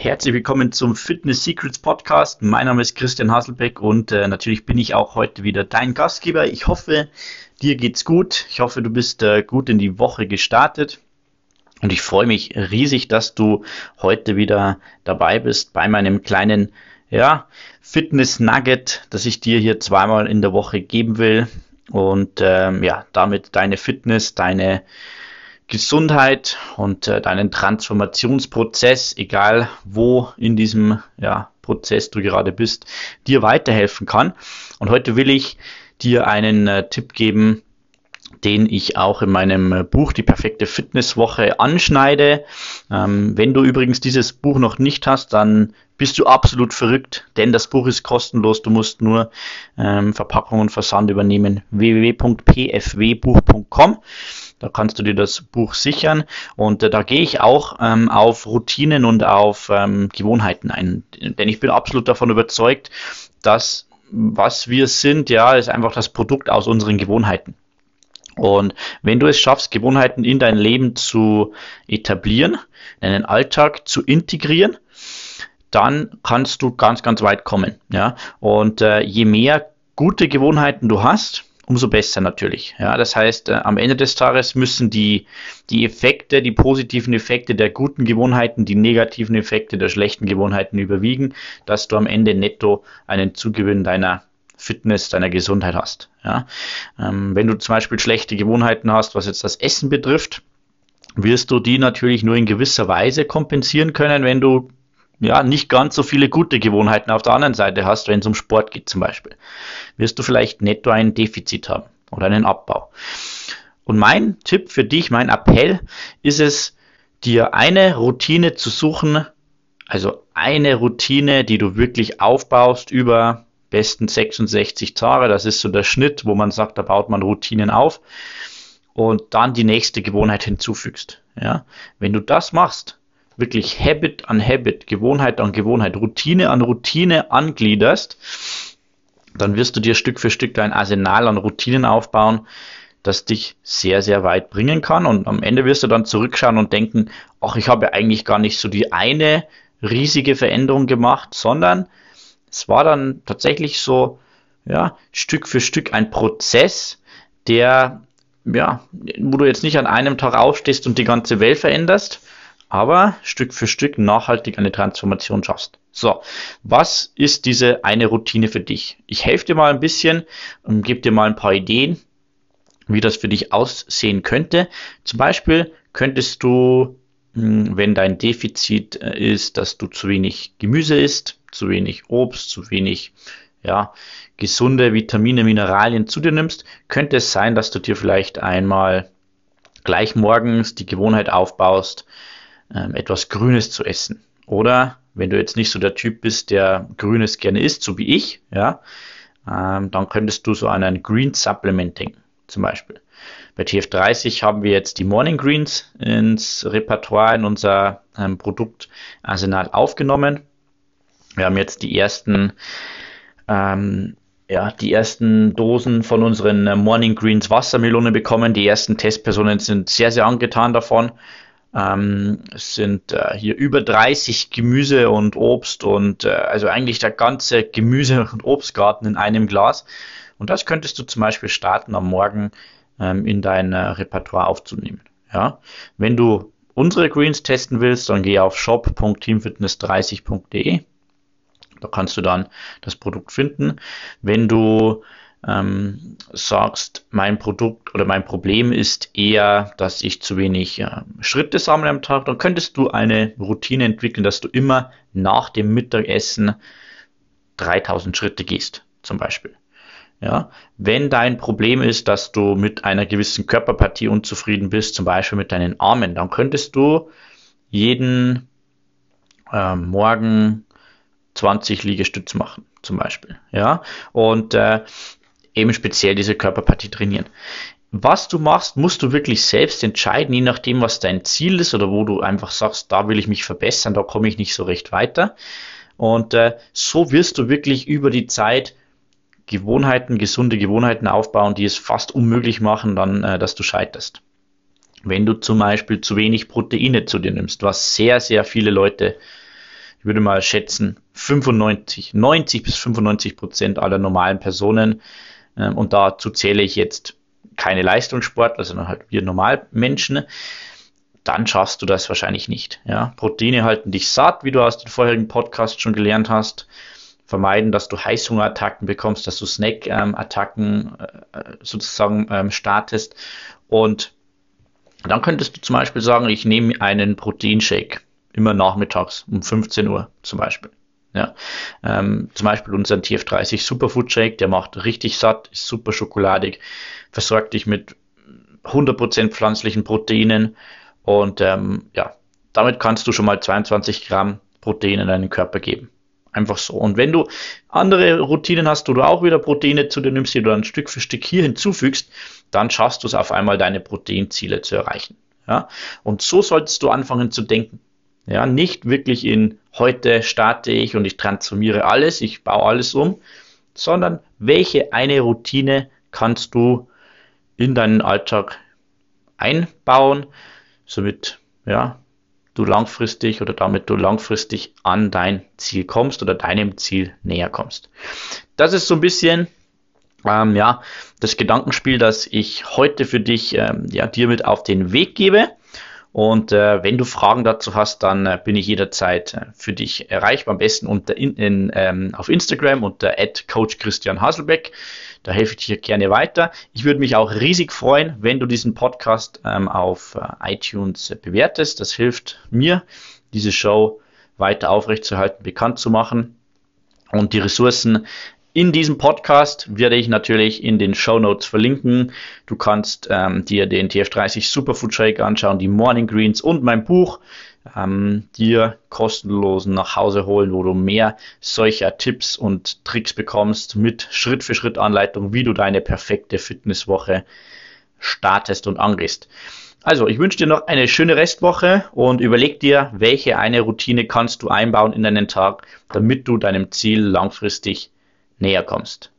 Herzlich willkommen zum Fitness Secrets Podcast. Mein Name ist Christian Hasselbeck und äh, natürlich bin ich auch heute wieder dein Gastgeber. Ich hoffe, dir geht's gut. Ich hoffe, du bist äh, gut in die Woche gestartet. Und ich freue mich riesig, dass du heute wieder dabei bist bei meinem kleinen ja, Fitness Nugget, das ich dir hier zweimal in der Woche geben will. Und ähm, ja, damit deine Fitness, deine Gesundheit und äh, deinen Transformationsprozess, egal wo in diesem ja, Prozess du gerade bist, dir weiterhelfen kann. Und heute will ich dir einen äh, Tipp geben, den ich auch in meinem äh, Buch Die perfekte Fitnesswoche anschneide. Ähm, wenn du übrigens dieses Buch noch nicht hast, dann bist du absolut verrückt, denn das Buch ist kostenlos. Du musst nur ähm, Verpackung und Versand übernehmen. www.pfwbuch.com da kannst du dir das Buch sichern und äh, da gehe ich auch ähm, auf Routinen und auf ähm, Gewohnheiten ein. Denn ich bin absolut davon überzeugt, dass was wir sind, ja, ist einfach das Produkt aus unseren Gewohnheiten. Und wenn du es schaffst, Gewohnheiten in dein Leben zu etablieren, in deinen Alltag zu integrieren, dann kannst du ganz, ganz weit kommen. Ja? Und äh, je mehr gute Gewohnheiten du hast, umso besser natürlich. Ja, das heißt, äh, am Ende des Tages müssen die, die Effekte, die positiven Effekte der guten Gewohnheiten, die negativen Effekte der schlechten Gewohnheiten überwiegen, dass du am Ende netto einen Zugewinn deiner Fitness, deiner Gesundheit hast. Ja, ähm, wenn du zum Beispiel schlechte Gewohnheiten hast, was jetzt das Essen betrifft, wirst du die natürlich nur in gewisser Weise kompensieren können, wenn du ja, nicht ganz so viele gute Gewohnheiten auf der anderen Seite hast, wenn es um Sport geht zum Beispiel, wirst du vielleicht netto ein Defizit haben oder einen Abbau. Und mein Tipp für dich, mein Appell ist es, dir eine Routine zu suchen, also eine Routine, die du wirklich aufbaust über besten 66 Tage. Das ist so der Schnitt, wo man sagt, da baut man Routinen auf und dann die nächste Gewohnheit hinzufügst. Ja, wenn du das machst, wirklich Habit an Habit, Gewohnheit an Gewohnheit, Routine an Routine angliederst, dann wirst du dir Stück für Stück dein Arsenal an Routinen aufbauen, das dich sehr, sehr weit bringen kann. Und am Ende wirst du dann zurückschauen und denken, ach, ich habe eigentlich gar nicht so die eine riesige Veränderung gemacht, sondern es war dann tatsächlich so, ja, Stück für Stück ein Prozess, der, ja, wo du jetzt nicht an einem Tag aufstehst und die ganze Welt veränderst, aber Stück für Stück nachhaltig eine Transformation schaffst. So, was ist diese eine Routine für dich? Ich helfe dir mal ein bisschen und gebe dir mal ein paar Ideen, wie das für dich aussehen könnte. Zum Beispiel könntest du, hm, wenn dein Defizit äh, ist, dass du zu wenig Gemüse isst, zu wenig Obst, zu wenig ja, gesunde Vitamine, Mineralien zu dir nimmst, könnte es sein, dass du dir vielleicht einmal gleich morgens die Gewohnheit aufbaust, ähm, etwas Grünes zu essen. Oder wenn du jetzt nicht so der Typ bist, der Grünes gerne isst, so wie ich, ja, ähm, dann könntest du so an ein Green Supplement denken, zum Beispiel. Bei TF30 haben wir jetzt die Morning Greens ins Repertoire, in unser ähm, Produktarsenal aufgenommen. Wir haben jetzt die ersten, ähm, ja, die ersten Dosen von unseren Morning Greens Wassermelone bekommen. Die ersten Testpersonen sind sehr, sehr angetan davon. Ähm, es sind äh, hier über 30 Gemüse und Obst und äh, also eigentlich der ganze Gemüse- und Obstgarten in einem Glas. Und das könntest du zum Beispiel starten am Morgen ähm, in dein äh, Repertoire aufzunehmen. Ja? Wenn du unsere Greens testen willst, dann geh auf shop.teamfitness30.de. Da kannst du dann das Produkt finden. Wenn du ähm, sagst, mein Produkt oder mein Problem ist eher, dass ich zu wenig äh, Schritte sammle am Tag, dann könntest du eine Routine entwickeln, dass du immer nach dem Mittagessen 3000 Schritte gehst, zum Beispiel. Ja, wenn dein Problem ist, dass du mit einer gewissen Körperpartie unzufrieden bist, zum Beispiel mit deinen Armen, dann könntest du jeden äh, Morgen 20 Liegestütze machen, zum Beispiel. Ja, und äh, eben speziell diese Körperpartie trainieren. Was du machst, musst du wirklich selbst entscheiden, je nachdem, was dein Ziel ist oder wo du einfach sagst, da will ich mich verbessern, da komme ich nicht so recht weiter. Und äh, so wirst du wirklich über die Zeit Gewohnheiten, gesunde Gewohnheiten aufbauen, die es fast unmöglich machen, dann, äh, dass du scheiterst. Wenn du zum Beispiel zu wenig Proteine zu dir nimmst, was sehr, sehr viele Leute ich würde mal schätzen, 95, 90 bis 95 Prozent aller normalen Personen, ähm, und dazu zähle ich jetzt keine Leistungssportler, sondern halt wir Normalmenschen, dann schaffst du das wahrscheinlich nicht. Ja? Proteine halten dich satt, wie du aus den vorherigen Podcasts schon gelernt hast. Vermeiden, dass du Heißhungerattacken bekommst, dass du Snack-Attacken äh, sozusagen ähm, startest. Und dann könntest du zum Beispiel sagen, ich nehme einen Proteinshake immer nachmittags um 15 Uhr zum Beispiel. Ja, ähm, zum Beispiel unseren TF30 Superfood Shake, der macht richtig satt, ist super schokoladig, versorgt dich mit 100% pflanzlichen Proteinen und ähm, ja, damit kannst du schon mal 22 Gramm Protein in deinen Körper geben. Einfach so. Und wenn du andere Routinen hast, wo du auch wieder Proteine zu dir nimmst, die du dann Stück für Stück hier hinzufügst, dann schaffst du es auf einmal, deine Proteinziele zu erreichen. Ja? Und so solltest du anfangen zu denken. Ja, nicht wirklich in heute starte ich und ich transformiere alles, ich baue alles um, sondern welche eine Routine kannst du in deinen Alltag einbauen, somit ja, du langfristig oder damit du langfristig an dein Ziel kommst oder deinem Ziel näher kommst. Das ist so ein bisschen ähm, ja, das Gedankenspiel, das ich heute für dich ähm, ja, dir mit auf den Weg gebe. Und äh, wenn du Fragen dazu hast, dann äh, bin ich jederzeit äh, für dich erreichbar. Am besten unter in, in, ähm, auf Instagram unter Coach Christian Haselbeck. Da helfe ich dir gerne weiter. Ich würde mich auch riesig freuen, wenn du diesen Podcast ähm, auf äh, iTunes bewertest. Das hilft mir, diese Show weiter aufrechtzuerhalten, bekannt zu machen. Und die Ressourcen in diesem Podcast werde ich natürlich in den Show Notes verlinken. Du kannst ähm, dir den TF30 Superfood Shake anschauen, die Morning Greens und mein Buch ähm, dir kostenlos nach Hause holen, wo du mehr solcher Tipps und Tricks bekommst mit Schritt für Schritt Anleitung, wie du deine perfekte Fitnesswoche startest und angehst. Also, ich wünsche dir noch eine schöne Restwoche und überleg dir, welche eine Routine kannst du einbauen in deinen Tag, damit du deinem Ziel langfristig näher kommst.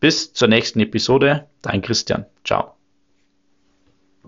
Bis zur nächsten Episode, dein Christian. Ciao.